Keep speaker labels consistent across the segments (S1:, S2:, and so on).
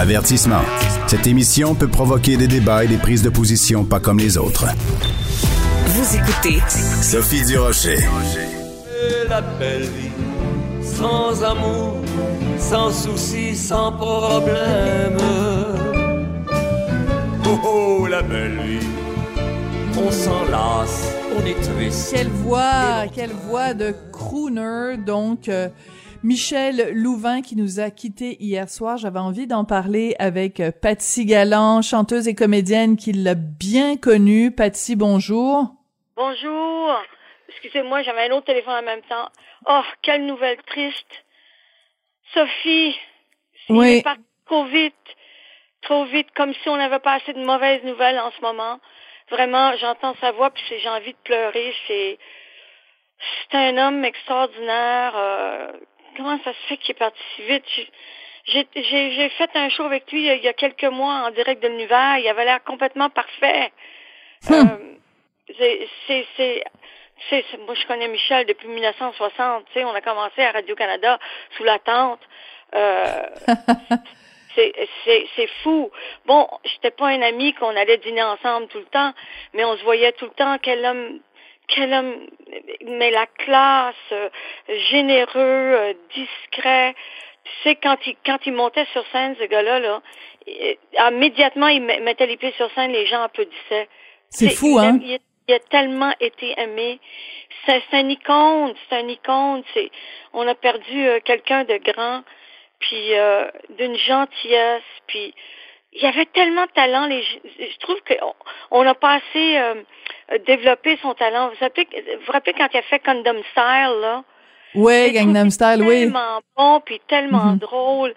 S1: Avertissement. Cette émission peut provoquer des débats et des prises de position pas comme les autres.
S2: Vous écoutez
S1: Sophie Durocher.
S3: La belle vie, sans amour, sans soucis, sans problème. Oh oh, la belle vie, on s'enlace, on est triste.
S4: Quelle voix, quelle voix de crooner, donc. euh, Michel Louvain qui nous a quittés hier soir. J'avais envie d'en parler avec euh, Patsy Galland, chanteuse et comédienne qui l'a bien connue. Patsy, bonjour.
S5: Bonjour. Excusez-moi, j'avais un autre téléphone en même temps. Oh, quelle nouvelle triste. Sophie, il
S4: Oui.
S5: est parti trop vite. Trop vite, comme si on n'avait pas assez de mauvaises nouvelles en ce moment. Vraiment, j'entends sa voix, puis c'est- j'ai envie de pleurer. C'est c'est un homme extraordinaire. euh, comment ça se fait qu'il est parti si vite? J'ai- fait un show avec lui il y a- il y a quelques mois en direct de l'univers. Il avait l'air complètement parfait. Euh, c'est, moi, je connais Michel depuis 1960. Tu sais, on a commencé à Radio-Canada sous la tente. Euh, c'est fou. Bon, j'étais pas un ami qu'on allait dîner ensemble tout le temps, mais on se voyait tout le temps. Quel homme, quel homme, mais la classe, euh, généreux, euh, discret. Tu sais, quand il, quand il montait sur scène, ce gars-là, là, il- immédiatement, il met- mettait les pieds sur scène, les gens applaudissaient.
S4: C'est fou, hein?
S5: Il a, il a tellement été aimé. C'est une icône, c'est une icône. C'est, on a perdu euh, quelqu'un de grand, puis euh, d'une gentillesse, puis il y avait tellement de talent. Les, je trouve qu'on on n'a pas assez euh, développé son talent. Vous vous rappelez, vous vous rappelez quand il a fait Condom Style, là? Je
S4: Gangnam Style, oui.
S5: Tellement bon, puis tellement
S4: Mhm.
S5: drôle.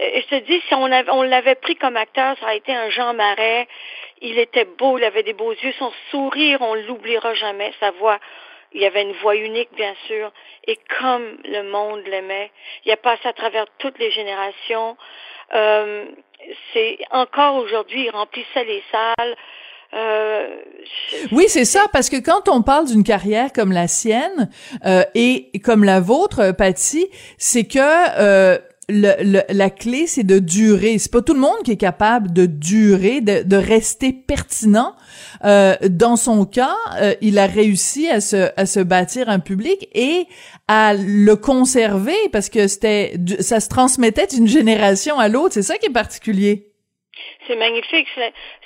S5: Euh, Je te dis, si on, avait, on l'avait pris comme acteur, ça aurait été un Jean Marais. Il était beau, il avait des beaux yeux. Son sourire, on l'oubliera jamais. Sa voix, il avait une voix unique, bien sûr. Et comme le monde l'aimait, il a passé à travers toutes les générations. Euh, c'est encore aujourd'hui, il remplissait les salles. Euh,
S4: Oui, c'est ça, parce que quand on parle d'une carrière comme la sienne euh, et comme la vôtre, euh, Patty, c'est que le, le- la clé, c'est de durer. C'est pas tout le monde qui est capable de durer, de, de rester pertinent. Euh, dans son cas, euh, il a réussi à se, à se bâtir un public et à le conserver parce que c'était, ça se transmettait d'une génération à l'autre. C'est ça qui est particulier.
S5: C'est magnifique.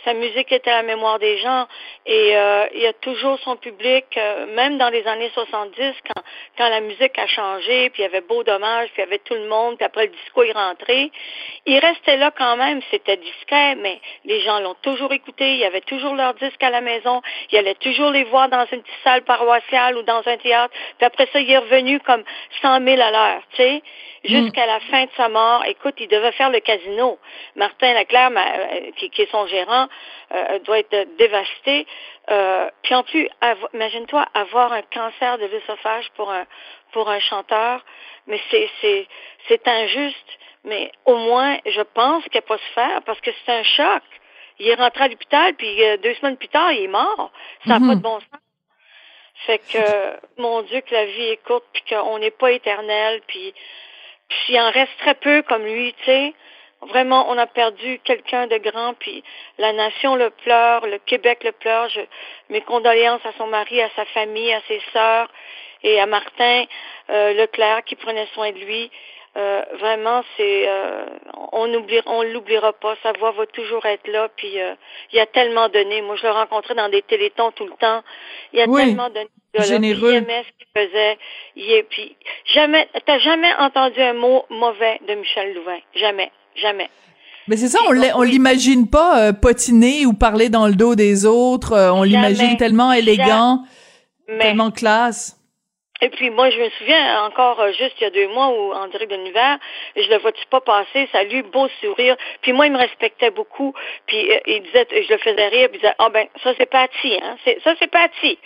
S5: Sa, musique est à la mémoire des gens et euh, il y a toujours son public, euh, même dans les années 70, quand, quand la musique a changé, puis il y avait Beau Dommage, puis il y avait tout le monde, puis après le disco est rentré. Il restait là quand même, c'était discret, mais les gens l'ont toujours écouté, il y avait toujours leur disque à la maison, il allait toujours les voir dans une petite salle paroissiale ou dans un théâtre, puis après ça, il est revenu comme 100 000 à l'heure, tu sais jusqu'à la fin de sa mort. Écoute, il devait faire le casino. Martin Leclerc, ma- qui, qui est son gérant, euh, doit être dévasté. Euh, puis en plus, imagine-toi avoir un cancer de l'œsophage pour un pour un chanteur, mais c'est c'est c'est injuste. Mais au moins, je pense n'a pas se faire parce que c'est un choc. Il est rentré à l'hôpital, puis euh, deux semaines plus tard, il est mort. Ça n'a pas de bon sens. Fait que, euh, mon Dieu, que la vie est courte, puis qu'on n'est pas éternel, puis puis il en reste très peu comme lui, tu sais. Vraiment, on a perdu quelqu'un de grand, puis la nation le pleure, le Québec le pleure. Je, mes condoléances à son mari, à sa famille, à ses sœurs et à Martin euh, Leclerc qui prenait soin de lui. Euh, vraiment, c'est euh, on oublie, on l'oubliera pas. Sa voix va toujours être là. Puis euh, il a tellement donné. Moi, je le rencontrais dans des télétons tout le temps. Il a
S4: Oui,
S5: tellement donné. gars-là.
S4: généreux.
S5: Ce qu'il faisait. Il est, puis jamais, t'as jamais entendu un mot mauvais de Michel Louvain. Jamais, jamais.
S4: Mais c'est ça, on l'imagine pas euh, potiner ou parler dans le dos des autres. euh, on
S5: Jamais.
S4: l'imagine tellement élégant,
S5: Mais
S4: tellement classe.
S5: Et puis moi, je me souviens encore euh, juste il y a deux mois où en direct de l'univers, je le vois-tu pas passer, salut, beau sourire. Puis moi, il me respectait beaucoup. Puis euh, il disait, je le faisais rire, puis il disait, ah ben ça c'est Patty, hein, c'est ça c'est Patty.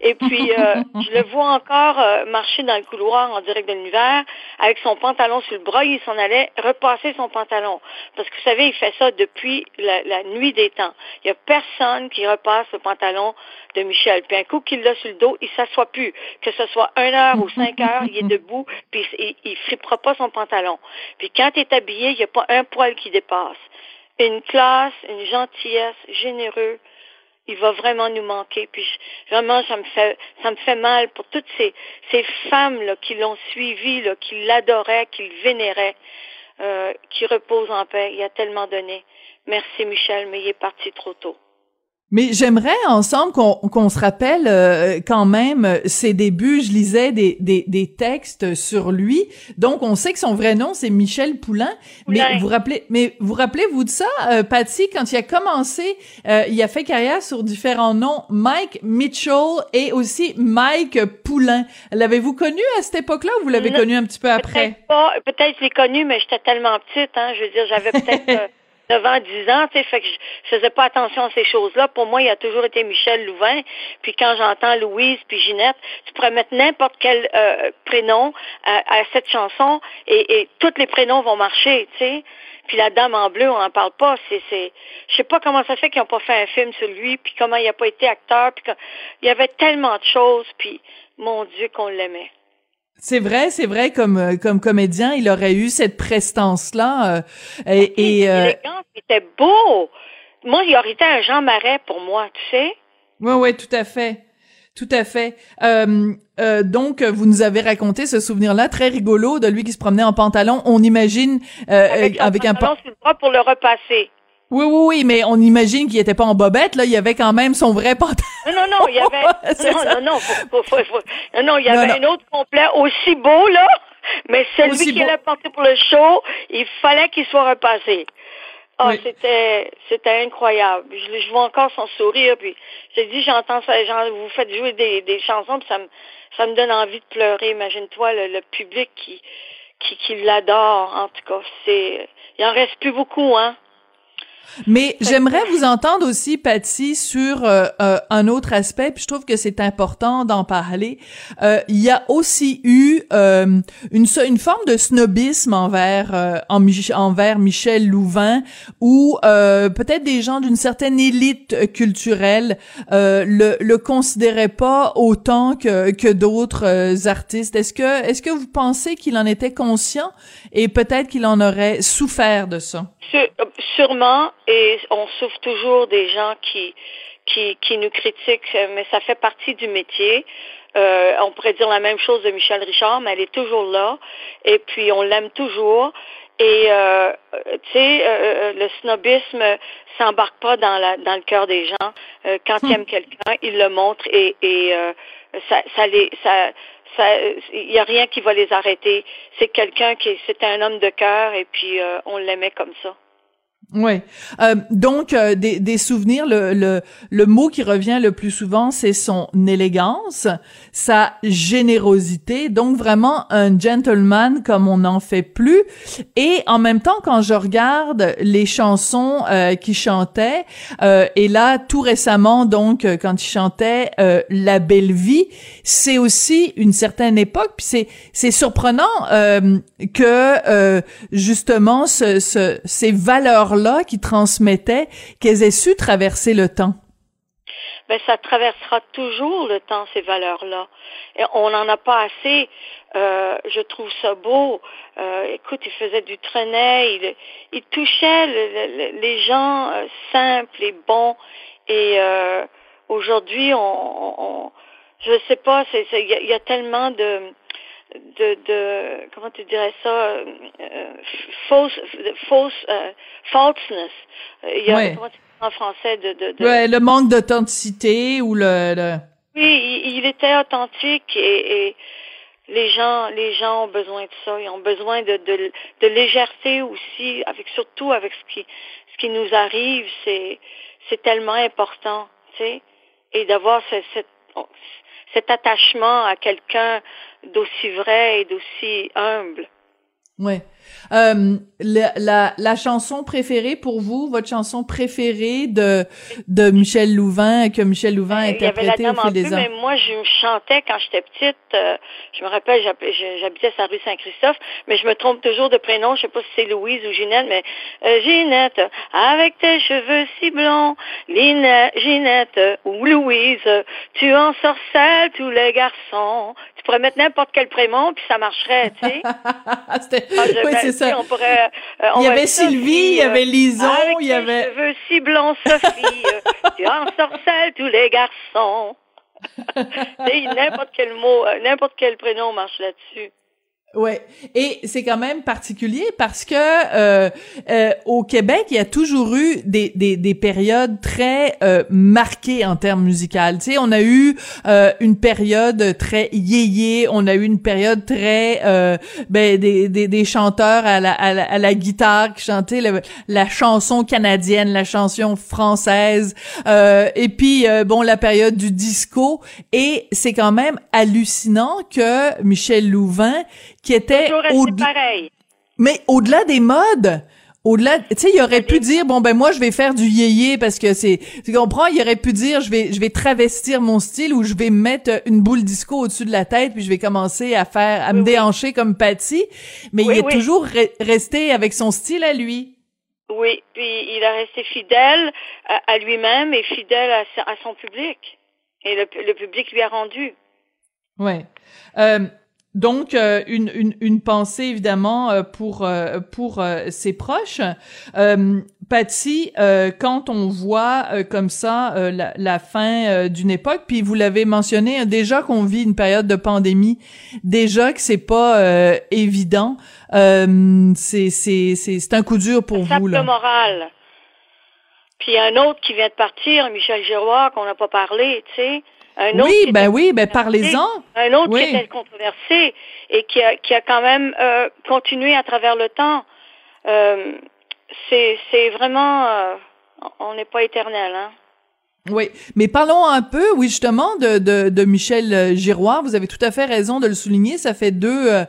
S5: Et puis euh, je le vois encore euh, marcher dans le couloir en direct de l'univers avec son pantalon sur le bras, il s'en allait repasser son pantalon. Parce que vous savez, il fait ça depuis la, la nuit des temps. Il y a personne qui repasse le pantalon de Michel. Puis un coup qu'il l'a sur le dos, il s'assoit plus. Que ce soit une heure ou cinq heures, il est debout, puis il, il frippera pas son pantalon. Puis quand il est habillé, il n'y a pas un poil qui dépasse. Une classe, une gentillesse, généreux, il va vraiment nous manquer. Puis vraiment, ça me fait, ça me fait mal pour toutes ces, ces femmes là, qui l'ont suivi, là, qui l'adoraient, qui le vénéraient, euh, qui reposent en paix. Il a tellement donné. Merci Michel, mais il est parti trop tôt.
S4: Mais j'aimerais ensemble qu'on se rappelle euh, quand même ses débuts. Je lisais des, des, des, textes sur lui, donc on sait que son vrai nom c'est Michel Poulain. Mais vous rappelez, mais vous rappelez-vous de ça, euh, Patty, quand il a commencé, euh, il a fait carrière sur différents noms, Mike Mitchell et aussi Mike Poulain. L'avez-vous connu à cette époque-là ou vous l'avez connu un petit peu après?
S5: Peut-être pas, peut-être je l'ai connu, mais j'étais tellement petite, hein. Je veux dire, j'avais peut-être 9 ans, 10 ans, tu sais, fait que je faisais pas attention à ces choses-là. Pour moi, il a toujours été Michel Louvain. Puis quand j'entends Louise puis Ginette, tu pourrais mettre n'importe quel euh, prénom à, cette chanson et, et tous les prénoms vont marcher, tu sais. Puis la dame en bleu, on n'en parle pas. C'est, c'est, je sais pas comment ça fait qu'ils n'ont pas fait un film sur lui, puis comment il n'a pas été acteur, puis il y avait tellement de choses, puis mon Dieu qu'on l'aimait.
S4: C'est vrai, c'est vrai, comme euh, comme comédien, il aurait eu cette prestance-là. Euh, et,
S5: et euh... c'était beau. Moi, il aurait été un Jean Marais pour moi, tu sais.
S4: Oui, oui, tout à fait. Tout à fait. Euh, euh, donc, vous nous avez raconté ce souvenir-là très rigolo de lui qui se promenait en pantalon. On imagine euh,
S5: avec,
S4: avec
S5: un pantalon sur le bras pour le repasser.
S4: Oui, oui, oui, mais on imagine qu'il était pas en bobette, là. Il y avait quand même son vrai pantalon.
S5: Non, non, non, il y avait. non, non, non, faut, faut, faut, non, non, il y avait un autre complet aussi beau, là. Mais celui qui allait porter pour le show, il fallait qu'il soit repassé. Oh, c'était, c'était incroyable. Je, je, vois encore son sourire, puis j'ai dit, j'entends ça, genre, vous faites jouer des, des chansons, puis ça me, ça me donne envie de pleurer. Imagine-toi le, le public qui, qui, qui l'adore. En tout cas, c'est, il en reste plus beaucoup, hein.
S4: Mais j'aimerais vous entendre aussi, Patty, sur euh, euh, un autre aspect, puis je trouve que c'est important d'en parler. Euh, il y a aussi eu une, une forme de snobisme envers en, envers Michel Louvain, où peut-être des gens d'une certaine élite culturelle le, le considéraient pas autant que, que d'autres artistes. Est-ce que est-ce que vous pensez qu'il en était conscient et peut-être qu'il en aurait souffert de ça?
S5: Sûrement, et on souffre toujours des gens qui, qui, qui nous critiquent, mais ça fait partie du métier. Euh, on pourrait dire la même chose de Michel Richard, mais elle est toujours là, et puis on l'aime toujours. Et euh, tu sais, euh, euh le snobisme s'embarque pas dans la dans le cœur des gens. Euh, quand ils aiment quelqu'un, ils le montrent et, et euh, ça, ça les ça il n'y a rien qui va les arrêter. C'est quelqu'un qui, c'était un homme de cœur et puis euh, on l'aimait comme ça.
S4: Ouais. Euh, donc euh, des, des, souvenirs. Le, le, le mot qui revient le plus souvent, c'est son élégance, sa générosité. Donc vraiment un gentleman comme on n'en fait plus. Et en même temps, quand je regarde les chansons euh, qu'il chantait, euh, et là tout récemment, donc quand il chantait La Belle Vie, c'est aussi une certaine époque. Puis c'est c'est surprenant que justement ce, ce, ces valeurs là qui transmettaient, qu'elles aient su traverser le temps?
S5: Ben, ça traversera toujours le temps, ces valeurs-là. Et on n'en a pas assez. Euh, je trouve ça beau. Euh, écoute, il faisait du trenet, il, touchait les gens euh, simples et bons. Et aujourd'hui, on, on, je sais pas, il y, a tellement de de, de comment tu dirais ça euh, fausse fausse euh, falseness. Il y a ouais. en français de, de, de...
S4: Ouais, le manque d'authenticité ou le, le...
S5: oui il, il, était authentique et, et les gens les gens ont besoin de ça. Ils ont besoin de, de, de légèreté aussi avec surtout avec ce qui ce qui nous arrive. C'est c'est tellement important tu sais. Et d'avoir cette, cette cet attachement à quelqu'un d'aussi vrai et d'aussi humble.
S4: Ouais. Euh, la, la, la, chanson préférée pour vous, votre chanson préférée de de Michel Louvain que Michel Louvain a interprété au fil des ans?
S5: Mais moi, je chantais quand j'étais petite. Euh, je me rappelle, j'habitais sur la rue Saint-Christophe, mais je me trompe toujours de prénom. Je sais pas si c'est Louise ou Ginette, mais euh, Ginette, avec tes cheveux si blonds, Linette, Ginette ou Louise, tu en sorcelles tous les garçons. Tu pourrais mettre n'importe quel prénom puis ça marcherait, tu sais.
S4: ah, oui, c'est ça.
S5: On pourrait,
S4: euh, il y avait Sylvie, il y avait Lison, il y avait.
S5: cheveux si blonds, Sophie, tu en sorcelles tous les garçons. n'importe quel mot, euh, n'importe quel prénom marche là-dessus.
S4: Ouais, et c'est quand même particulier parce que euh, euh, au Québec, il y a toujours eu des, des, des périodes très euh, marquées en termes musicaux. Tu sais, on a eu euh, une période très yéyé, on a eu une période très euh, ben, des, des, des chanteurs à la, à la, à la guitare qui chantaient la chanson canadienne, la chanson française, euh, et puis bon la période du disco. Et c'est quand même hallucinant que Michel Louvain qui était
S5: au pareil.
S4: Mais au-delà des modes, au-delà, tu sais, il aurait pu dire bon ben moi je vais faire du yéyé parce que c'est, tu comprends, il aurait pu dire je vais je vais travestir mon style ou je vais mettre une boule disco au-dessus de la tête puis je vais commencer à faire à me déhancher comme Patty, mais il est toujours resté avec son style à lui.
S5: Oui, puis il a resté fidèle à, lui-même et fidèle à, son public et le, le public lui a rendu.
S4: Ouais. Euh, donc euh, une, une, une, pensée évidemment euh, pour euh, pour ses proches. Euh, Patty, quand on voit comme ça la, la, fin d'une époque, puis vous l'avez mentionné hein, déjà qu'on vit une période de pandémie, déjà que c'est pas évident, c'est c'est c'est un coup dur pour vous là.
S5: moral. Puis un autre qui vient de partir, Michel Giroir, qu'on n'a pas parlé, tu sais
S4: oui, ben oui, ben parlez-en.
S5: Un autre qui était controversé et qui a, qui a quand même euh, continué à travers le temps. Euh, c'est vraiment, euh, on n'est pas éternel, hein.
S4: Oui, mais parlons un peu, oui, justement, de, de, de, Michel euh, Giroir. Vous avez tout à fait raison de le souligner. Ça fait deux, euh,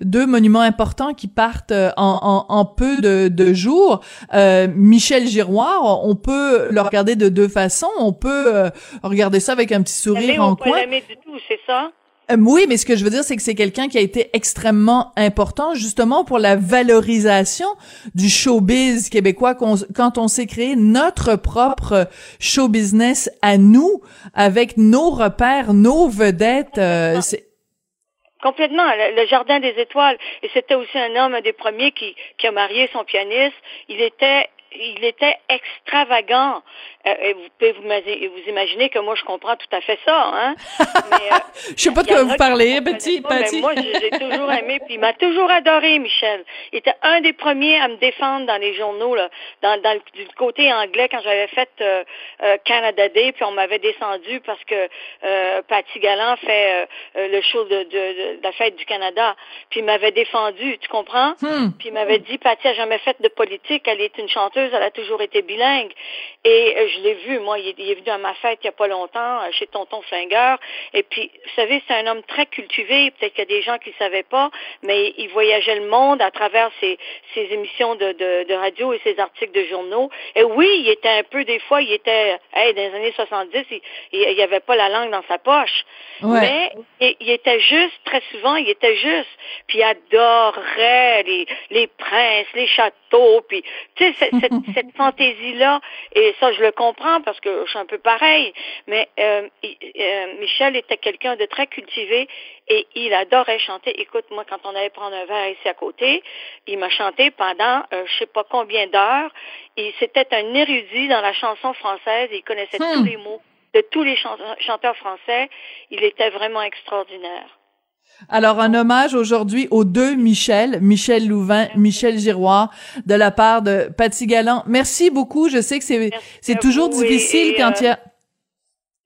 S4: deux monuments importants qui partent euh, en, en, en peu de, de jours. Euh, Michel Giroir, on peut le regarder de deux façons. On peut regarder ça avec un petit sourire en coin.
S5: du tout, c'est ça?
S4: Euh, oui, mais ce que je veux dire, c'est que c'est quelqu'un qui a été extrêmement important justement pour la valorisation du showbiz québécois quand on s'est créé notre propre show business à nous, avec nos repères, nos vedettes. Euh,
S5: Complètement, le, Jardin des Étoiles. Et c'était aussi un homme, un des premiers qui, qui a marié son pianiste. Il était il était extravagant. Euh, et vous pouvez vous, vous, imaginer que moi, je comprends tout à fait ça. Hein?
S4: Mais, euh, je sais pas de quoi vous parlez, petit,
S5: petit. moi, j'ai toujours aimé, puis il m'a toujours adoré, Michel. Il était un des premiers à me défendre dans les journaux, là, dans, dans du côté anglais, quand j'avais fait euh, euh, Canada Day, puis on m'avait descendu parce que euh, Patty Galland fait le show de, de, de, la fête du Canada. Puis il m'avait défendu, tu comprends?
S4: Hmm.
S5: Puis il m'avait dit, Patty a jamais fait de politique, elle est une chanteuse, elle a toujours été bilingue. Et je l'ai vu, moi, il est, venu à ma fête il n'y a pas longtemps, euh, chez Tonton Flingueur. Et puis, vous savez, c'est un homme très cultivé. Peut-être qu'il y a des gens qui ne savaient pas, mais il voyageait le monde à travers ses, ses émissions de, de, de, radio et ses articles de journaux. Et oui, il était un peu, des fois, il était, hey, dans les années 70, il n'y avait pas la langue dans sa poche. Mais il, était juste, très souvent, il était juste. Puis il adorait les, les princes, les châteaux, puis, tu sais, cette, cette fantaisie-là. Et ça, je le comprends parce que je suis un peu pareil, mais euh, euh, Michel était quelqu'un de très cultivé et il adorait chanter. Écoute, moi, quand on allait prendre un verre ici à côté, il m'a chanté pendant euh, je sais pas combien d'heures. Et c'était un érudit dans la chanson française. Il connaissait tous hmm. les mots de tous les chanteurs français. Il était vraiment extraordinaire.
S4: Alors, un hommage aujourd'hui aux deux Michel, Michel Louvain, Michel Giroir, de la part de Patty Galland. Merci beaucoup. Je sais que c'est, c'est toujours difficile quand il y a,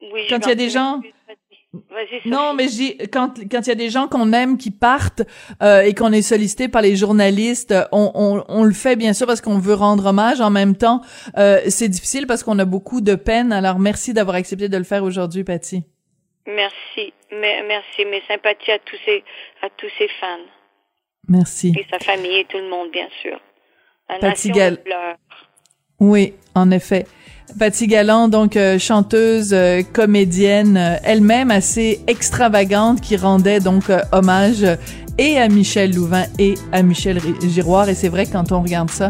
S5: euh,
S4: quand il y a des gens. Non, mais je quand quand il y a des gens qu'on aime qui partent euh, et qu'on est sollicité par les journalistes, on, on, on, le fait bien sûr parce qu'on veut rendre hommage. En même temps, euh, c'est difficile parce qu'on a beaucoup de peine. Alors merci d'avoir accepté de le faire aujourd'hui, Patty.
S5: Merci, merci, mes sympathies à tous ces, à tous ces fans.
S4: Merci.
S5: Et sa famille et tout le monde, bien sûr. La
S4: Patty. Oui, en effet. Patty Galland, donc euh, chanteuse, euh, comédienne, euh, elle-même assez extravagante, qui rendait donc hommage et à Michel Louvain et à Michel Giroir. Et c'est vrai que quand on regarde ça,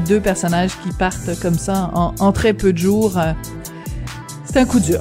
S4: deux personnages qui partent comme ça en, en très peu de jours, c'est un coup dur.